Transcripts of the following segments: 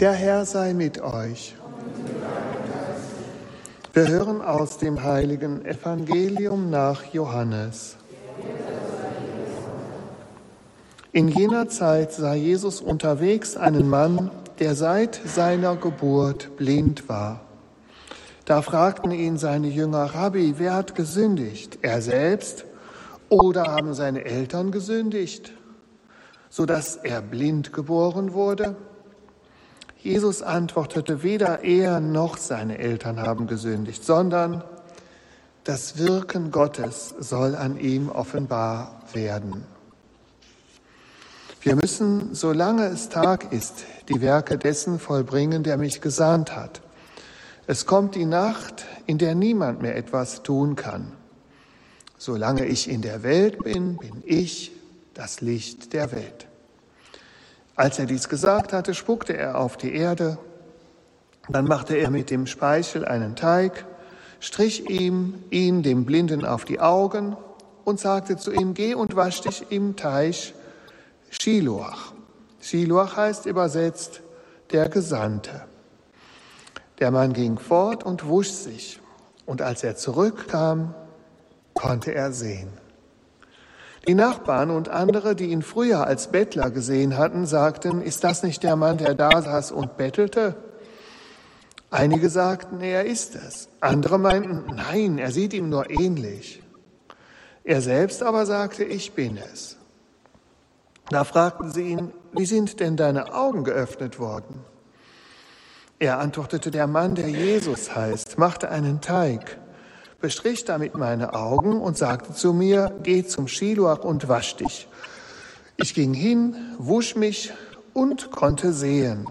Der Herr sei mit euch. Wir hören aus dem heiligen Evangelium nach Johannes. In jener Zeit sah Jesus unterwegs einen Mann, der seit seiner Geburt blind war. Da fragten ihn seine Jünger, Rabbi, wer hat gesündigt? Er selbst oder haben seine Eltern gesündigt, sodass er blind geboren wurde? Jesus antwortete, weder er noch seine Eltern haben gesündigt, sondern das Wirken Gottes soll an ihm offenbar werden. Wir müssen, solange es Tag ist, die Werke dessen vollbringen, der mich gesandt hat. Es kommt die Nacht, in der niemand mehr etwas tun kann. Solange ich in der Welt bin, bin ich das Licht der Welt. Als er dies gesagt hatte, spuckte er auf die Erde, dann machte er mit dem Speichel einen Teig, strich ihm ihn dem Blinden auf die Augen und sagte zu ihm, geh und wasch dich im Teich Shiloach. Shiloach heißt übersetzt der Gesandte. Der Mann ging fort und wusch sich, und als er zurückkam, konnte er sehen. Die Nachbarn und andere, die ihn früher als Bettler gesehen hatten, sagten, ist das nicht der Mann, der da saß und bettelte? Einige sagten, er ist es. Andere meinten, nein, er sieht ihm nur ähnlich. Er selbst aber sagte, ich bin es. Da fragten sie ihn, wie sind denn deine Augen geöffnet worden? Er antwortete, der Mann, der Jesus heißt, machte einen Teig bestrich damit meine Augen und sagte zu mir, geh zum Schiluach und wasch dich. Ich ging hin, wusch mich und konnte sehen.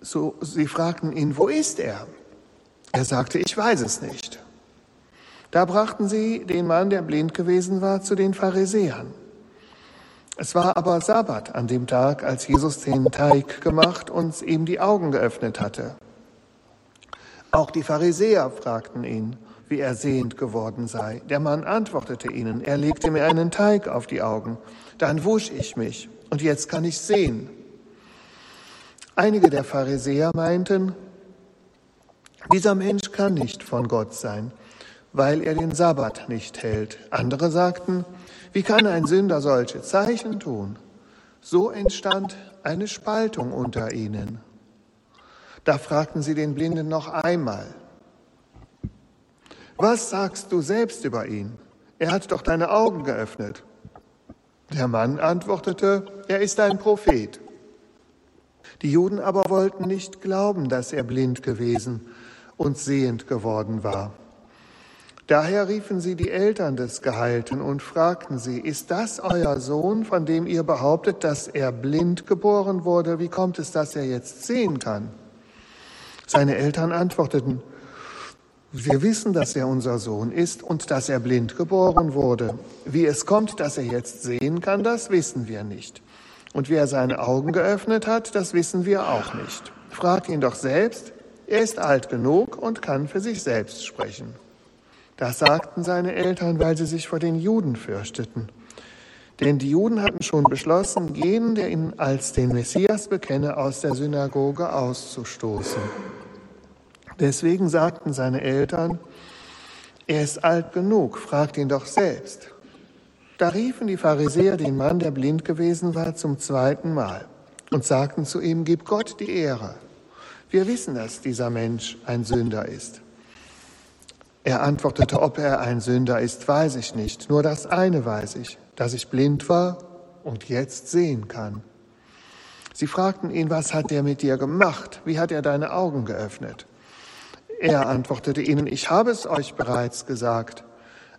So, sie fragten ihn, wo ist er? Er sagte, ich weiß es nicht. Da brachten sie den Mann, der blind gewesen war, zu den Pharisäern. Es war aber Sabbat an dem Tag, als Jesus den Teig gemacht und ihm die Augen geöffnet hatte. Auch die Pharisäer fragten ihn, wie er sehend geworden sei. Der Mann antwortete ihnen, er legte mir einen Teig auf die Augen, dann wusch ich mich und jetzt kann ich sehen. Einige der Pharisäer meinten, dieser Mensch kann nicht von Gott sein, weil er den Sabbat nicht hält. Andere sagten, wie kann ein Sünder solche Zeichen tun? So entstand eine Spaltung unter ihnen. Da fragten sie den Blinden noch einmal, was sagst du selbst über ihn? Er hat doch deine Augen geöffnet. Der Mann antwortete, er ist ein Prophet. Die Juden aber wollten nicht glauben, dass er blind gewesen und sehend geworden war. Daher riefen sie die Eltern des Geheilten und fragten sie, ist das euer Sohn, von dem ihr behauptet, dass er blind geboren wurde? Wie kommt es, dass er jetzt sehen kann? Seine Eltern antworteten, wir wissen, dass er unser Sohn ist und dass er blind geboren wurde. Wie es kommt, dass er jetzt sehen kann, das wissen wir nicht. Und wie er seine Augen geöffnet hat, das wissen wir auch nicht. Frag ihn doch selbst. Er ist alt genug und kann für sich selbst sprechen. Das sagten seine Eltern, weil sie sich vor den Juden fürchteten. Denn die Juden hatten schon beschlossen, jeden, der ihn als den Messias bekenne, aus der Synagoge auszustoßen. Deswegen sagten seine Eltern, er ist alt genug, fragt ihn doch selbst. Da riefen die Pharisäer den Mann, der blind gewesen war, zum zweiten Mal und sagten zu ihm, gib Gott die Ehre. Wir wissen, dass dieser Mensch ein Sünder ist. Er antwortete, ob er ein Sünder ist, weiß ich nicht. Nur das eine weiß ich, dass ich blind war und jetzt sehen kann. Sie fragten ihn, was hat er mit dir gemacht? Wie hat er deine Augen geöffnet? Er antwortete ihnen, ich habe es euch bereits gesagt,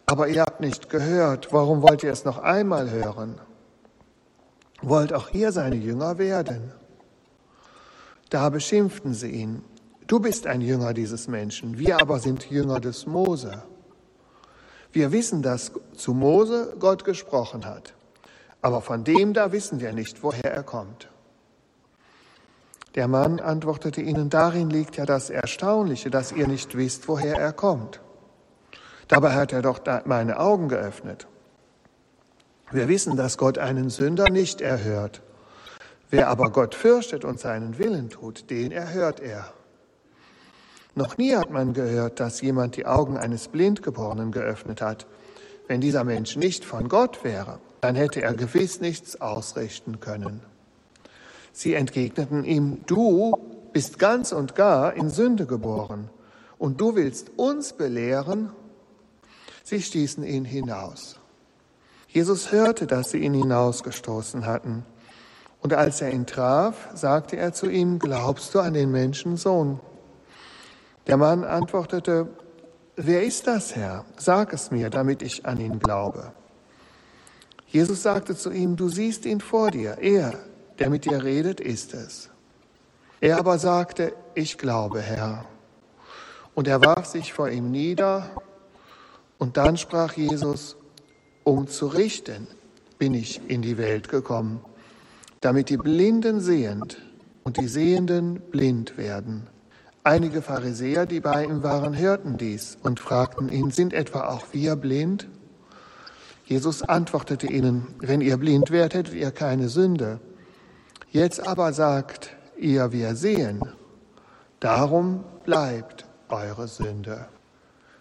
aber ihr habt nicht gehört. Warum wollt ihr es noch einmal hören? Wollt auch ihr seine Jünger werden? Da beschimpften sie ihn. Du bist ein Jünger dieses Menschen, wir aber sind Jünger des Mose. Wir wissen, dass zu Mose Gott gesprochen hat, aber von dem da wissen wir nicht, woher er kommt. Der Mann antwortete ihnen, darin liegt ja das Erstaunliche, dass ihr nicht wisst, woher er kommt. Dabei hat er doch meine Augen geöffnet. Wir wissen, dass Gott einen Sünder nicht erhört. Wer aber Gott fürchtet und seinen Willen tut, den erhört er. Noch nie hat man gehört, dass jemand die Augen eines Blindgeborenen geöffnet hat. Wenn dieser Mensch nicht von Gott wäre, dann hätte er gewiss nichts ausrichten können. Sie entgegneten ihm, du bist ganz und gar in Sünde geboren und du willst uns belehren? Sie stießen ihn hinaus. Jesus hörte, dass sie ihn hinausgestoßen hatten. Und als er ihn traf, sagte er zu ihm, glaubst du an den Menschensohn? Der Mann antwortete, wer ist das, Herr? Sag es mir, damit ich an ihn glaube. Jesus sagte zu ihm, du siehst ihn vor dir, er, der mit dir redet, ist es. Er aber sagte, ich glaube, Herr. Und er warf sich vor ihm nieder, und dann sprach Jesus, um zu richten bin ich in die Welt gekommen damit die Blinden sehend und die Sehenden blind werden. Einige Pharisäer, die bei ihm waren, hörten dies und fragten ihn, sind etwa auch wir blind? Jesus antwortete ihnen, wenn ihr blind wärt, hättet ihr keine Sünde. Jetzt aber sagt ihr, wir sehen. Darum bleibt eure Sünde.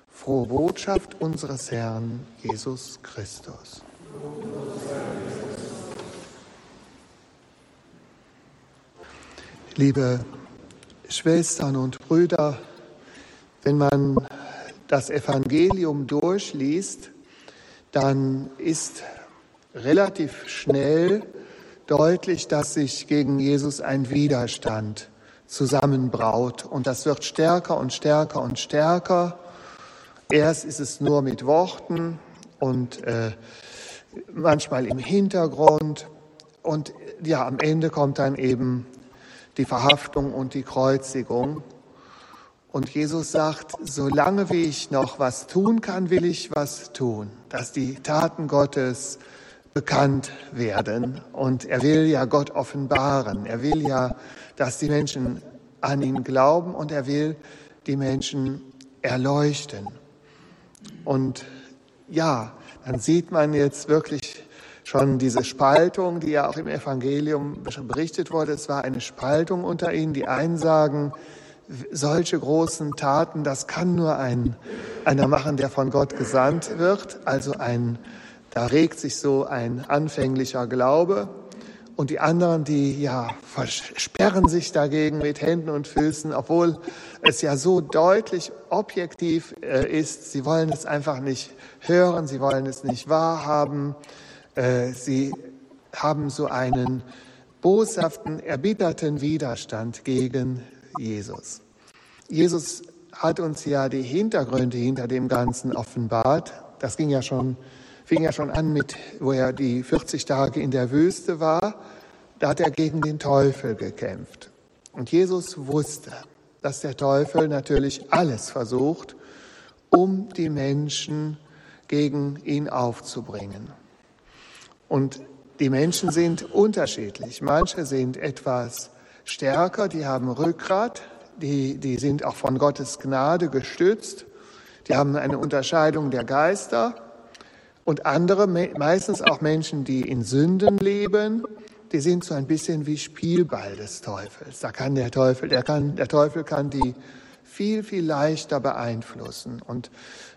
Frohe Botschaft unseres Herrn Jesus Christus. Liebe Schwestern und Brüder, wenn man das Evangelium durchliest, dann ist relativ schnell deutlich, dass sich gegen Jesus ein Widerstand zusammenbraut. Und das wird stärker und stärker und stärker. Erst ist es nur mit Worten und äh, manchmal im Hintergrund. Und ja, am Ende kommt dann eben die Verhaftung und die Kreuzigung. Und Jesus sagt, solange wie ich noch was tun kann, will ich was tun, dass die Taten Gottes bekannt werden. Und er will ja Gott offenbaren. Er will ja, dass die Menschen an ihn glauben und er will die Menschen erleuchten. Und ja, dann sieht man jetzt wirklich schon diese Spaltung, die ja auch im Evangelium schon berichtet wurde. Es war eine Spaltung unter ihnen. Die einen sagen, solche großen Taten, das kann nur ein, einer machen, der von Gott gesandt wird. Also ein, da regt sich so ein anfänglicher Glaube. Und die anderen, die ja versperren sich dagegen mit Händen und Füßen, obwohl es ja so deutlich objektiv äh, ist. Sie wollen es einfach nicht hören, sie wollen es nicht wahrhaben. Äh, sie haben so einen boshaften, erbitterten Widerstand gegen Jesus. Jesus hat uns ja die Hintergründe hinter dem Ganzen offenbart. Das ging ja schon, fing ja schon an mit, wo er die 40 Tage in der Wüste war. Da hat er gegen den Teufel gekämpft. Und Jesus wusste, dass der Teufel natürlich alles versucht, um die Menschen gegen ihn aufzubringen. Und die Menschen sind unterschiedlich. Manche sind etwas stärker, die haben Rückgrat, die, die sind auch von Gottes Gnade gestützt, die haben eine Unterscheidung der Geister. Und andere, meistens auch Menschen, die in Sünden leben, die sind so ein bisschen wie Spielball des Teufels. Da kann der Teufel, der kann, der Teufel kann die viel, viel leichter beeinflussen. Und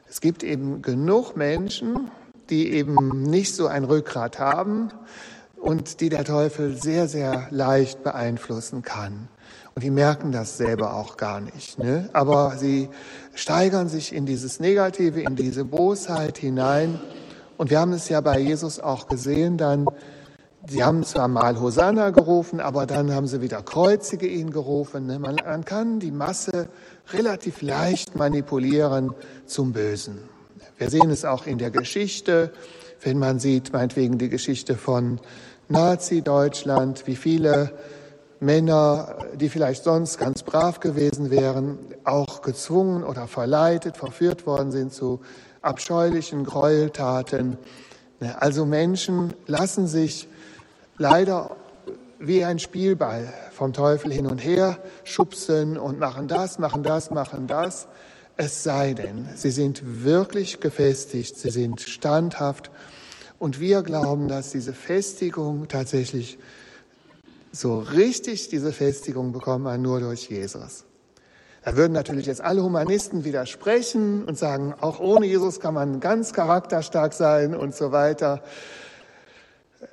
es gibt eben genug Menschen, die eben nicht so ein Rückgrat haben und die der Teufel sehr, sehr leicht beeinflussen kann. Und die merken das selber auch gar nicht. Ne? Aber sie steigern sich in dieses Negative, in diese Bosheit hinein. Und wir haben es ja bei Jesus auch gesehen, dann, sie haben zwar mal Hosanna gerufen, aber dann haben sie wieder Kreuzige ihn gerufen. Ne? Man, man kann die Masse relativ leicht manipulieren zum Bösen. Wir sehen es auch in der Geschichte, wenn man sieht, meinetwegen die Geschichte von Nazi-Deutschland, wie viele Männer, die vielleicht sonst ganz brav gewesen wären, auch gezwungen oder verleitet, verführt worden sind zu abscheulichen Gräueltaten. Also Menschen lassen sich leider wie ein Spielball vom Teufel hin und her schubsen und machen das, machen das, machen das. Es sei denn, sie sind wirklich gefestigt, sie sind standhaft. Und wir glauben, dass diese Festigung tatsächlich so richtig diese Festigung bekommt man nur durch Jesus. Da würden natürlich jetzt alle Humanisten widersprechen und sagen, auch ohne Jesus kann man ganz charakterstark sein und so weiter.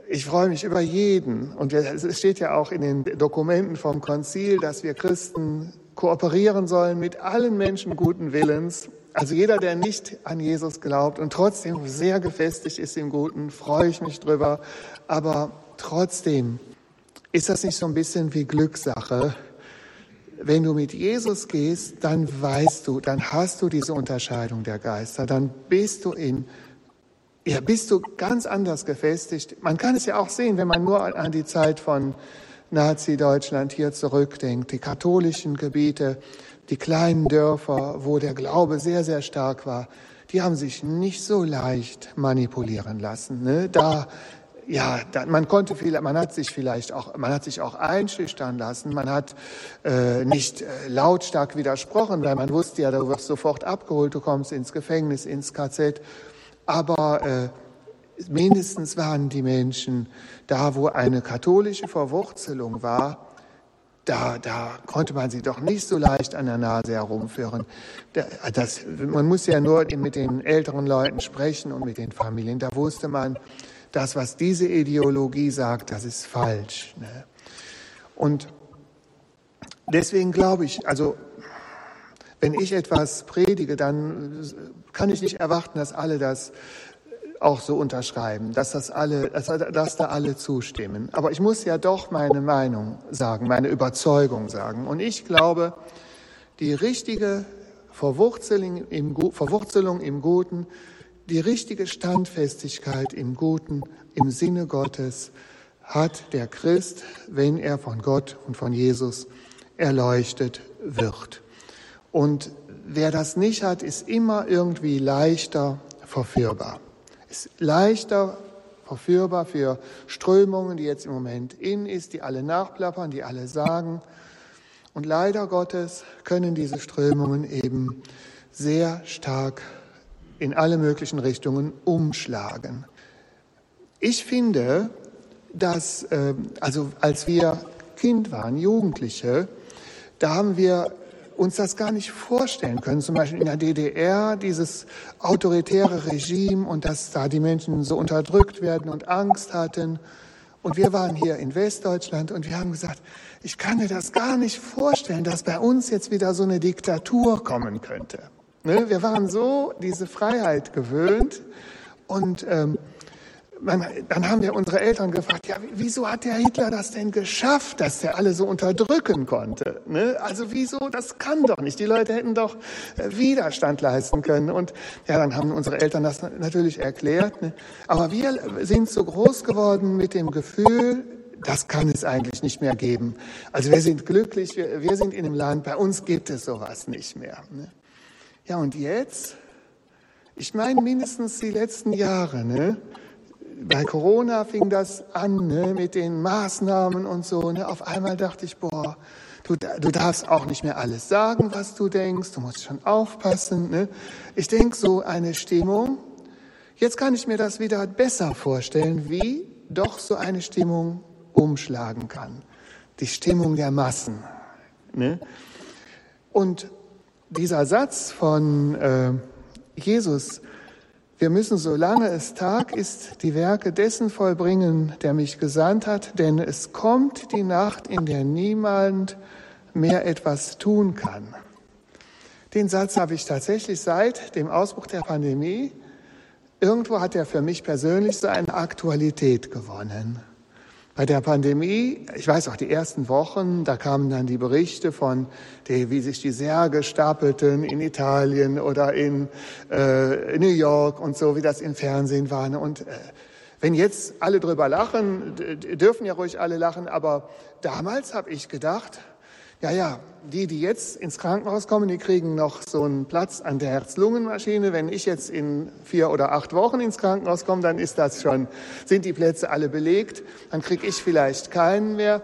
Ich freue mich über jeden. Und es steht ja auch in den Dokumenten vom Konzil, dass wir Christen kooperieren sollen mit allen Menschen guten Willens. Also jeder, der nicht an Jesus glaubt und trotzdem sehr gefestigt ist im Guten, freue ich mich drüber. Aber trotzdem ist das nicht so ein bisschen wie Glückssache? Wenn du mit Jesus gehst, dann weißt du, dann hast du diese Unterscheidung der Geister, dann bist du in ja, bist du ganz anders gefestigt. Man kann es ja auch sehen, wenn man nur an die Zeit von Nazi-Deutschland hier zurückdenkt, die katholischen Gebiete, die kleinen Dörfer, wo der Glaube sehr, sehr stark war, die haben sich nicht so leicht manipulieren lassen. Ne? Da, ja, man konnte viel, man hat sich vielleicht auch, man hat sich auch einschüchtern lassen, man hat äh, nicht äh, lautstark widersprochen, weil man wusste ja, du wirst sofort abgeholt, du kommst ins Gefängnis, ins KZ aber äh, mindestens waren die Menschen da, wo eine katholische Verwurzelung war, da, da konnte man sie doch nicht so leicht an der Nase herumführen. Das, man muss ja nur mit den älteren Leuten sprechen und mit den Familien. Da wusste man, das, was diese Ideologie sagt, das ist falsch. Ne? Und deswegen glaube ich, also wenn ich etwas predige, dann kann ich nicht erwarten, dass alle das auch so unterschreiben, dass das alle, dass, dass da alle zustimmen. Aber ich muss ja doch meine Meinung sagen, meine Überzeugung sagen. Und ich glaube, die richtige Verwurzelung im, Verwurzelung im Guten, die richtige Standfestigkeit im Guten, im Sinne Gottes, hat der Christ, wenn er von Gott und von Jesus erleuchtet wird. Und wer das nicht hat, ist immer irgendwie leichter verführbar. Ist leichter verführbar für Strömungen, die jetzt im Moment in ist, die alle nachplappern, die alle sagen. Und leider Gottes können diese Strömungen eben sehr stark in alle möglichen Richtungen umschlagen. Ich finde, dass, ähm, also als wir Kind waren, Jugendliche, da haben wir uns das gar nicht vorstellen können. Zum Beispiel in der DDR dieses autoritäre Regime und dass da die Menschen so unterdrückt werden und Angst hatten. Und wir waren hier in Westdeutschland und wir haben gesagt, ich kann mir das gar nicht vorstellen, dass bei uns jetzt wieder so eine Diktatur kommen könnte. Ne? Wir waren so diese Freiheit gewöhnt und ähm, man, dann haben wir unsere Eltern gefragt, ja, wieso hat der Hitler das denn geschafft, dass er alle so unterdrücken konnte? Ne? Also wieso, das kann doch nicht. Die Leute hätten doch äh, Widerstand leisten können. Und ja, dann haben unsere Eltern das natürlich erklärt. Ne? Aber wir sind so groß geworden mit dem Gefühl, das kann es eigentlich nicht mehr geben. Also wir sind glücklich, wir, wir sind in einem Land, bei uns gibt es sowas nicht mehr. Ne? Ja, und jetzt? Ich meine mindestens die letzten Jahre, ne? bei Corona fing das an ne, mit den Maßnahmen und so. Ne. Auf einmal dachte ich, boah, du, du darfst auch nicht mehr alles sagen, was du denkst. Du musst schon aufpassen. Ne. Ich denke, so eine Stimmung, jetzt kann ich mir das wieder besser vorstellen, wie doch so eine Stimmung umschlagen kann. Die Stimmung der Massen. Ne. Und dieser Satz von äh, Jesus, wir müssen, solange es Tag ist, die Werke dessen vollbringen, der mich gesandt hat, denn es kommt die Nacht, in der niemand mehr etwas tun kann. Den Satz habe ich tatsächlich seit dem Ausbruch der Pandemie, irgendwo hat er für mich persönlich so eine Aktualität gewonnen. Bei der Pandemie, ich weiß auch die ersten Wochen, da kamen dann die Berichte von, die, wie sich die Särge stapelten in Italien oder in äh, New York und so, wie das im Fernsehen war. Und äh, wenn jetzt alle drüber lachen, dürfen ja ruhig alle lachen, aber damals habe ich gedacht, ja, ja, die, die jetzt ins Krankenhaus kommen, die kriegen noch so einen Platz an der Herz-Lungen-Maschine. Wenn ich jetzt in vier oder acht Wochen ins Krankenhaus komme, dann ist das schon, sind die Plätze alle belegt. Dann kriege ich vielleicht keinen mehr.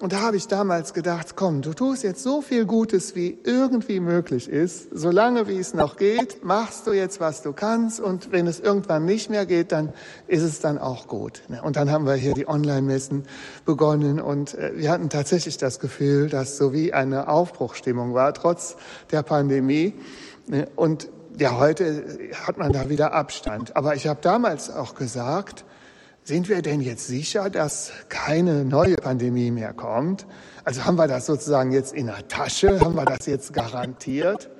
Und da habe ich damals gedacht, komm, du tust jetzt so viel Gutes, wie irgendwie möglich ist. Solange wie es noch geht, machst du jetzt, was du kannst. Und wenn es irgendwann nicht mehr geht, dann ist es dann auch gut. Ne? Und dann haben wir hier die Online-Messen begonnen. Und äh, wir hatten tatsächlich das Gefühl, dass so wie eine Aufbruchstimmung war, trotz der Pandemie. Ne? Und ja, heute hat man da wieder Abstand. Aber ich habe damals auch gesagt, sind wir denn jetzt sicher, dass keine neue Pandemie mehr kommt? Also haben wir das sozusagen jetzt in der Tasche? Haben wir das jetzt garantiert?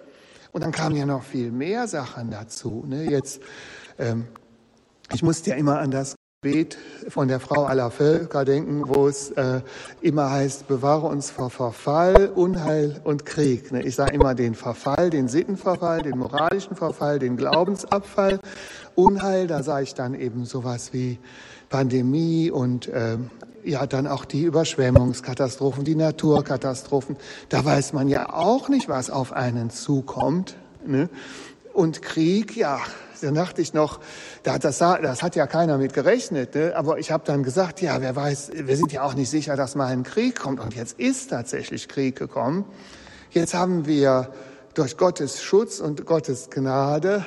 Und dann kamen ja noch viel mehr Sachen dazu. Ne? Jetzt, ähm, ich musste ja immer an das Gebet von der Frau aller Völker denken, wo es äh, immer heißt, bewahre uns vor Verfall, Unheil und Krieg. Ne? Ich sage immer den Verfall, den Sittenverfall, den moralischen Verfall, den Glaubensabfall. Unheil, da sage ich dann eben sowas wie Pandemie und äh, ja dann auch die Überschwemmungskatastrophen, die Naturkatastrophen. Da weiß man ja auch nicht, was auf einen zukommt. Ne? Und Krieg, ja, da dachte ich noch, das, das hat ja keiner mit gerechnet. Ne? Aber ich habe dann gesagt, ja, wer weiß, wir sind ja auch nicht sicher, dass mal ein Krieg kommt. Und jetzt ist tatsächlich Krieg gekommen. Jetzt haben wir durch Gottes Schutz und Gottes Gnade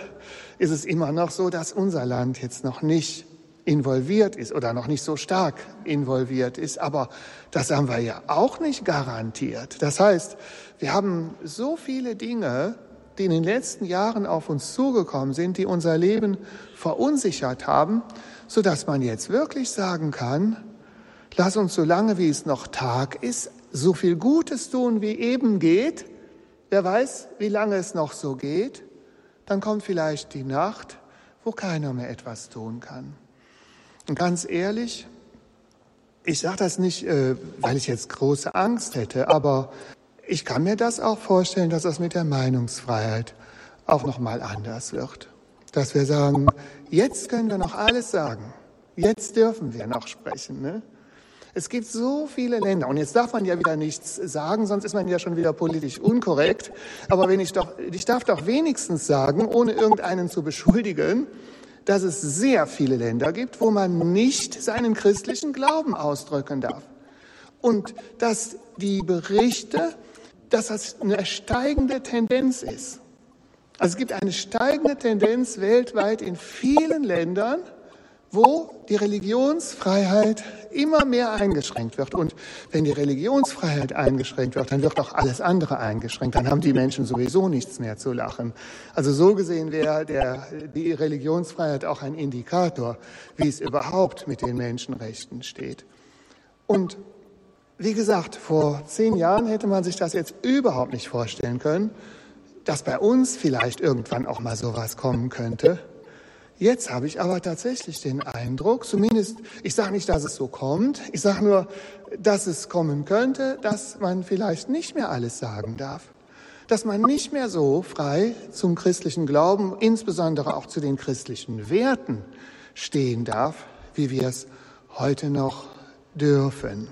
ist es immer noch so, dass unser Land jetzt noch nicht involviert ist oder noch nicht so stark involviert ist. Aber das haben wir ja auch nicht garantiert. Das heißt, wir haben so viele Dinge, die in den letzten Jahren auf uns zugekommen sind, die unser Leben verunsichert haben, so dass man jetzt wirklich sagen kann, lass uns so lange wie es noch Tag ist, so viel Gutes tun, wie eben geht. Wer weiß, wie lange es noch so geht. Dann kommt vielleicht die Nacht, wo keiner mehr etwas tun kann. Und ganz ehrlich, ich sage das nicht, äh, weil ich jetzt große Angst hätte, aber ich kann mir das auch vorstellen, dass das mit der Meinungsfreiheit auch noch mal anders wird. Dass wir sagen, jetzt können wir noch alles sagen. Jetzt dürfen wir noch sprechen. Ne? Es gibt so viele Länder und jetzt darf man ja wieder nichts sagen, sonst ist man ja schon wieder politisch unkorrekt. Aber wenn ich doch, ich darf doch wenigstens sagen, ohne irgendeinen zu beschuldigen, dass es sehr viele Länder gibt, wo man nicht seinen christlichen Glauben ausdrücken darf. Und dass die Berichte, dass das eine steigende Tendenz ist. Also es gibt eine steigende Tendenz weltweit in vielen Ländern, wo die Religionsfreiheit immer mehr eingeschränkt wird. Und wenn die Religionsfreiheit eingeschränkt wird, dann wird auch alles andere eingeschränkt. Dann haben die Menschen sowieso nichts mehr zu lachen. Also so gesehen wäre der, die Religionsfreiheit auch ein Indikator, wie es überhaupt mit den Menschenrechten steht. Und wie gesagt, vor zehn Jahren hätte man sich das jetzt überhaupt nicht vorstellen können, dass bei uns vielleicht irgendwann auch mal sowas kommen könnte. Jetzt habe ich aber tatsächlich den Eindruck, zumindest, ich sage nicht, dass es so kommt, ich sage nur, dass es kommen könnte, dass man vielleicht nicht mehr alles sagen darf. Dass man nicht mehr so frei zum christlichen Glauben, insbesondere auch zu den christlichen Werten stehen darf, wie wir es heute noch dürfen.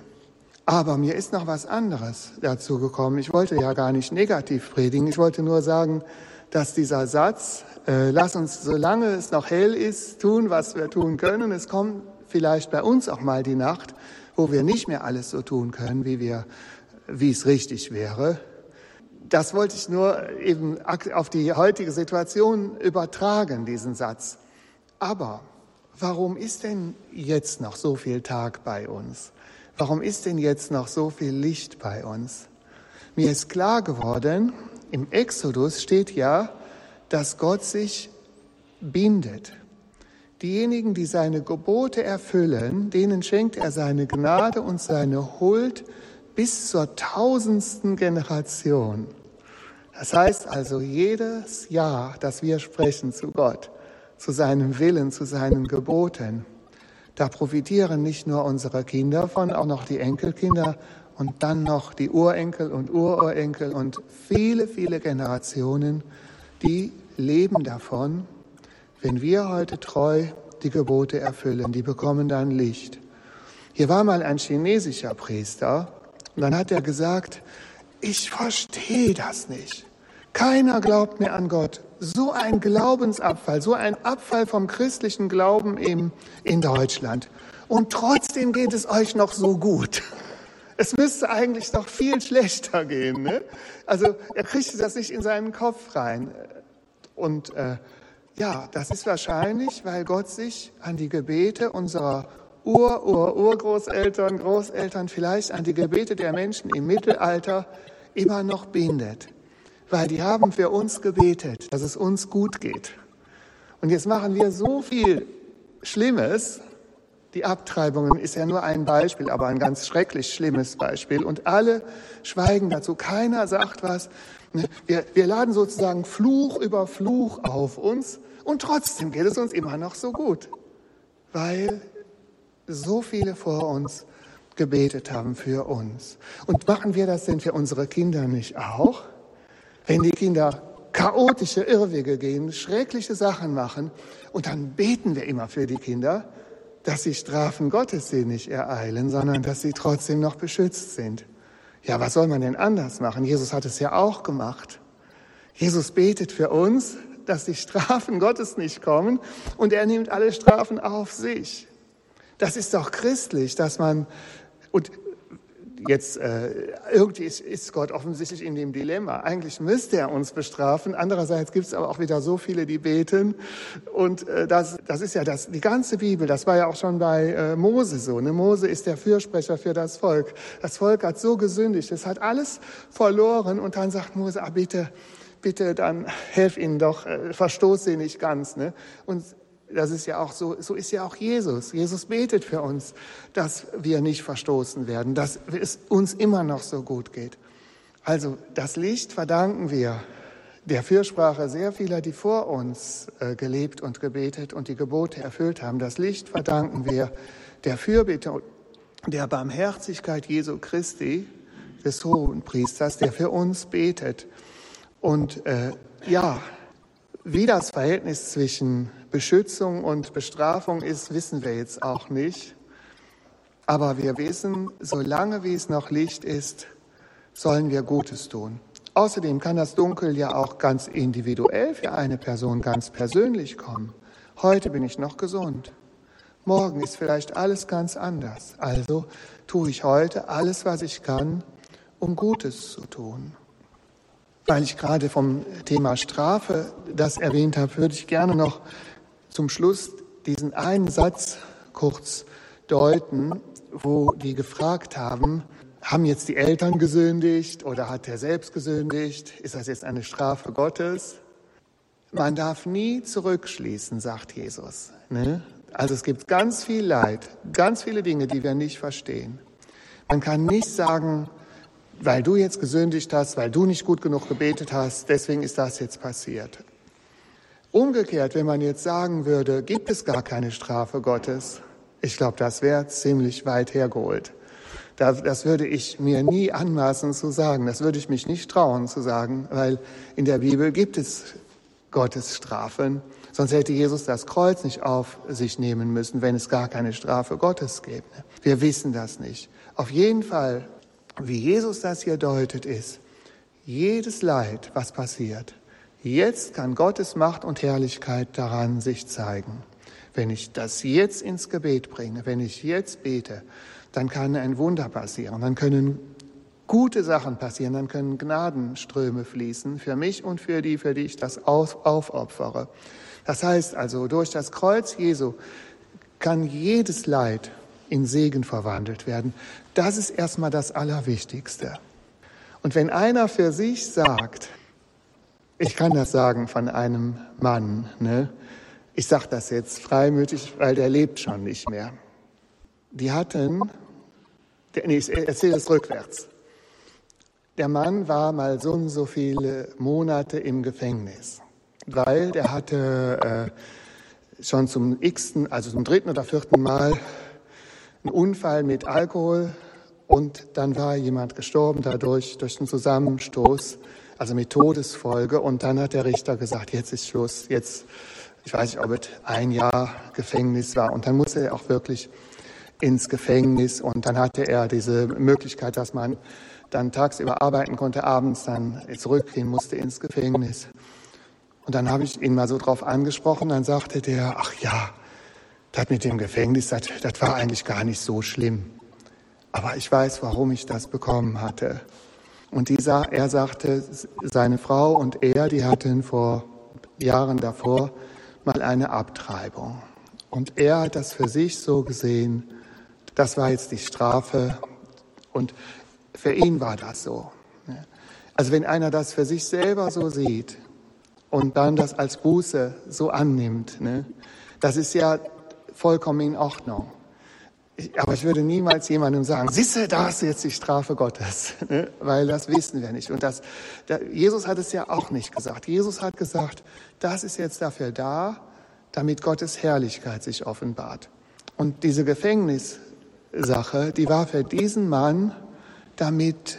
Aber mir ist noch was anderes dazu gekommen. Ich wollte ja gar nicht negativ predigen. Ich wollte nur sagen, dass dieser Satz, äh, lass uns, solange es noch hell ist, tun, was wir tun können. Es kommt vielleicht bei uns auch mal die Nacht, wo wir nicht mehr alles so tun können, wie wir, wie es richtig wäre. Das wollte ich nur eben auf die heutige Situation übertragen, diesen Satz. Aber warum ist denn jetzt noch so viel Tag bei uns? Warum ist denn jetzt noch so viel Licht bei uns? Mir ist klar geworden, im Exodus steht ja, dass Gott sich bindet. Diejenigen, die seine Gebote erfüllen, denen schenkt er seine Gnade und seine Huld bis zur tausendsten Generation. Das heißt also, jedes Jahr, das wir sprechen zu Gott, zu seinem Willen, zu seinen Geboten, da profitieren nicht nur unsere Kinder von, auch noch die Enkelkinder und dann noch die Urenkel und Ururenkel und viele, viele Generationen, die leben davon, wenn wir heute treu die Gebote erfüllen, die bekommen dann Licht. Hier war mal ein chinesischer Priester und dann hat er gesagt, ich verstehe das nicht. Keiner glaubt mehr an Gott. So ein Glaubensabfall, so ein Abfall vom christlichen Glauben in, in Deutschland. Und trotzdem geht es euch noch so gut. Es müsste eigentlich noch viel schlechter gehen. Ne? Also er kriegt das nicht in seinen Kopf rein. Und äh, ja, das ist wahrscheinlich, weil Gott sich an die Gebete unserer Ur, Ur, Urgroßeltern, Großeltern, vielleicht an die Gebete der Menschen im Mittelalter immer noch bindet. Weil die haben für uns gebetet, dass es uns gut geht. Und jetzt machen wir so viel Schlimmes. Die Abtreibungen ist ja nur ein Beispiel, aber ein ganz schrecklich schlimmes Beispiel. Und alle schweigen dazu. Keiner sagt was. Ne, wir, wir laden sozusagen Fluch über Fluch auf uns und trotzdem geht es uns immer noch so gut, weil so viele vor uns gebetet haben für uns. Und machen wir das denn für unsere Kinder nicht auch? Wenn die Kinder chaotische Irrwege gehen, schreckliche Sachen machen und dann beten wir immer für die Kinder, dass sie Strafen Gottes sie nicht ereilen, sondern dass sie trotzdem noch beschützt sind. Ja, was soll man denn anders machen? Jesus hat es ja auch gemacht. Jesus betet für uns, dass die Strafen Gottes nicht kommen und er nimmt alle Strafen auf sich. Das ist doch christlich, dass man, und jetzt äh, irgendwie ist, ist Gott offensichtlich in dem Dilemma. Eigentlich müsste er uns bestrafen. Andererseits gibt es aber auch wieder so viele, die beten. Und äh, das, das ist ja das, die ganze Bibel. Das war ja auch schon bei äh, Mose so. Ne? Mose ist der Fürsprecher für das Volk. Das Volk hat so gesündigt, es hat alles verloren. Und dann sagt Mose, ah, bitte, bitte, dann helf ihnen doch, äh, verstoß sie nicht ganz. Ne? Und das ist ja auch so, so ist ja auch Jesus. Jesus betet für uns, dass wir nicht verstoßen werden, dass es uns immer noch so gut geht. Also das Licht verdanken wir der Fürsprache sehr vieler, die vor uns äh, gelebt und gebetet und die Gebote erfüllt haben. Das Licht verdanken wir der Fürbitte der Barmherzigkeit Jesu Christi, des Hohen Priesters, der für uns betet. Und äh, ja, wie das Verhältnis zwischen Beschützung und Bestrafung ist, wissen wir jetzt auch nicht. Aber wir wissen, solange wie es noch Licht ist, sollen wir Gutes tun. Außerdem kann das Dunkel ja auch ganz individuell für eine Person ganz persönlich kommen. Heute bin ich noch gesund. Morgen ist vielleicht alles ganz anders. Also tue ich heute alles, was ich kann, um Gutes zu tun. Weil ich gerade vom Thema Strafe das erwähnt habe, würde ich gerne noch zum Schluss diesen einen Satz kurz deuten, wo die gefragt haben, haben jetzt die Eltern gesündigt oder hat er selbst gesündigt? Ist das jetzt eine Strafe Gottes? Man darf nie zurückschließen, sagt Jesus. Ne? Also es gibt ganz viel Leid, ganz viele Dinge, die wir nicht verstehen. Man kann nicht sagen, weil du jetzt gesündigt hast, weil du nicht gut genug gebetet hast, deswegen ist das jetzt passiert. Umgekehrt, wenn man jetzt sagen würde, gibt es gar keine Strafe Gottes, ich glaube, das wäre ziemlich weit hergeholt. Das würde ich mir nie anmaßen zu sagen. Das würde ich mich nicht trauen zu sagen, weil in der Bibel gibt es Gottes Strafen. Sonst hätte Jesus das Kreuz nicht auf sich nehmen müssen, wenn es gar keine Strafe Gottes gäbe. Wir wissen das nicht. Auf jeden Fall, wie Jesus das hier deutet, ist, jedes Leid, was passiert, Jetzt kann Gottes Macht und Herrlichkeit daran sich zeigen. Wenn ich das jetzt ins Gebet bringe, wenn ich jetzt bete, dann kann ein Wunder passieren, dann können gute Sachen passieren, dann können Gnadenströme fließen für mich und für die, für die ich das aufopfere. Das heißt also, durch das Kreuz Jesu kann jedes Leid in Segen verwandelt werden. Das ist erstmal das Allerwichtigste. Und wenn einer für sich sagt, ich kann das sagen von einem Mann. Ne? Ich sage das jetzt freimütig, weil der lebt schon nicht mehr. Die hatten, der, nee, ich erzähle es rückwärts. Der Mann war mal so und so viele Monate im Gefängnis, weil der hatte äh, schon zum x-ten, also zum dritten oder vierten Mal einen Unfall mit Alkohol und dann war jemand gestorben dadurch, durch einen Zusammenstoß also mit Todesfolge. Und dann hat der Richter gesagt, jetzt ist Schluss, jetzt, ich weiß nicht, ob es ein Jahr Gefängnis war. Und dann musste er auch wirklich ins Gefängnis. Und dann hatte er diese Möglichkeit, dass man dann tagsüber arbeiten konnte, abends dann zurückgehen musste ins Gefängnis. Und dann habe ich ihn mal so drauf angesprochen, dann sagte der, ach ja, das mit dem Gefängnis, das, war eigentlich gar nicht so schlimm. aber ich weiß, warum ich das bekommen hatte. Und dieser, er sagte, seine Frau und er, die hatten vor Jahren davor mal eine Abtreibung. Und er hat das für sich so gesehen, das war jetzt die Strafe. Und für ihn war das so. Also wenn einer das für sich selber so sieht und dann das als Buße so annimmt, ne, das ist ja vollkommen in Ordnung. Aber ich würde niemals jemandem sagen, siehste, da ist jetzt die Strafe Gottes, ne? weil das wissen wir nicht. Und das, der, Jesus hat es ja auch nicht gesagt. Jesus hat gesagt, das ist jetzt dafür da, damit Gottes Herrlichkeit sich offenbart. Und diese Gefängnissache, die war für diesen Mann, damit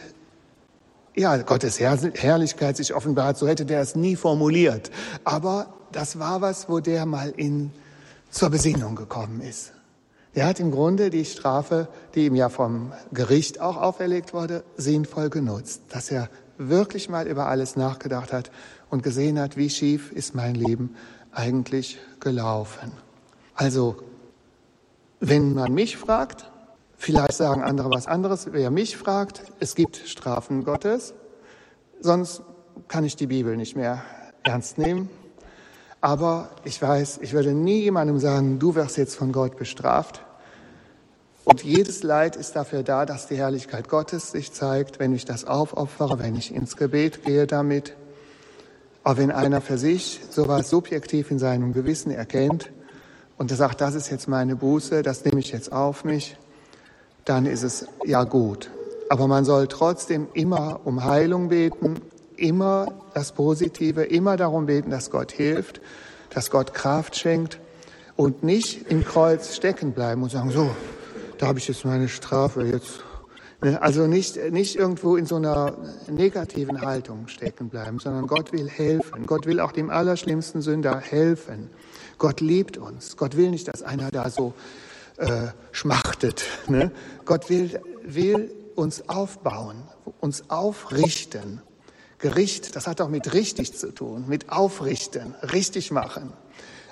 ja, Gottes Herrlichkeit sich offenbart, so hätte der es nie formuliert. Aber das war was, wo der mal in, zur Besinnung gekommen ist. Er hat im Grunde die Strafe, die ihm ja vom Gericht auch auferlegt wurde, sinnvoll genutzt, dass er wirklich mal über alles nachgedacht hat und gesehen hat, wie schief ist mein Leben eigentlich gelaufen. Also, wenn man mich fragt, vielleicht sagen andere was anderes, wer mich fragt, es gibt Strafen Gottes, sonst kann ich die Bibel nicht mehr ernst nehmen. Aber ich weiß, ich würde nie jemandem sagen, du wirst jetzt von Gott bestraft. Und jedes Leid ist dafür da, dass die Herrlichkeit Gottes sich zeigt, wenn ich das aufopfere, wenn ich ins Gebet gehe damit. Aber wenn einer für sich sowas subjektiv in seinem Gewissen erkennt und er sagt, das ist jetzt meine Buße, das nehme ich jetzt auf mich, dann ist es ja gut. Aber man soll trotzdem immer um Heilung beten, immer das Positive, immer darum beten, dass Gott hilft, dass Gott Kraft schenkt und nicht im Kreuz stecken bleiben und sagen, so, da habe ich jetzt meine Strafe, jetzt. Ne, also nicht, nicht irgendwo in so einer negativen Haltung stecken bleiben, sondern Gott will helfen. Gott will auch dem allerschlimmsten Sünder helfen. Gott liebt uns. Gott will nicht, dass einer da so äh, schmachtet. Ne? Gott will, will uns aufbauen, uns aufrichten. Gericht, das hat auch mit richtig zu tun, mit aufrichten, richtig machen.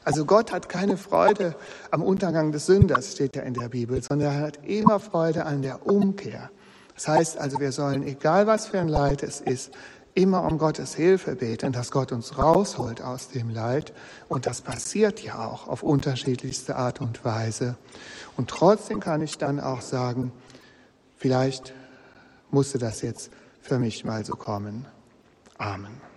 Also Gott hat keine Freude am Untergang des Sünders, steht ja in der Bibel, sondern er hat immer Freude an der Umkehr. Das heißt also, wir sollen, egal was für ein Leid es ist, immer um Gottes Hilfe beten, dass Gott uns rausholt aus dem Leid. Und das passiert ja auch auf unterschiedlichste Art und Weise. Und trotzdem kann ich dann auch sagen, vielleicht musste das jetzt für mich mal so kommen. Amen.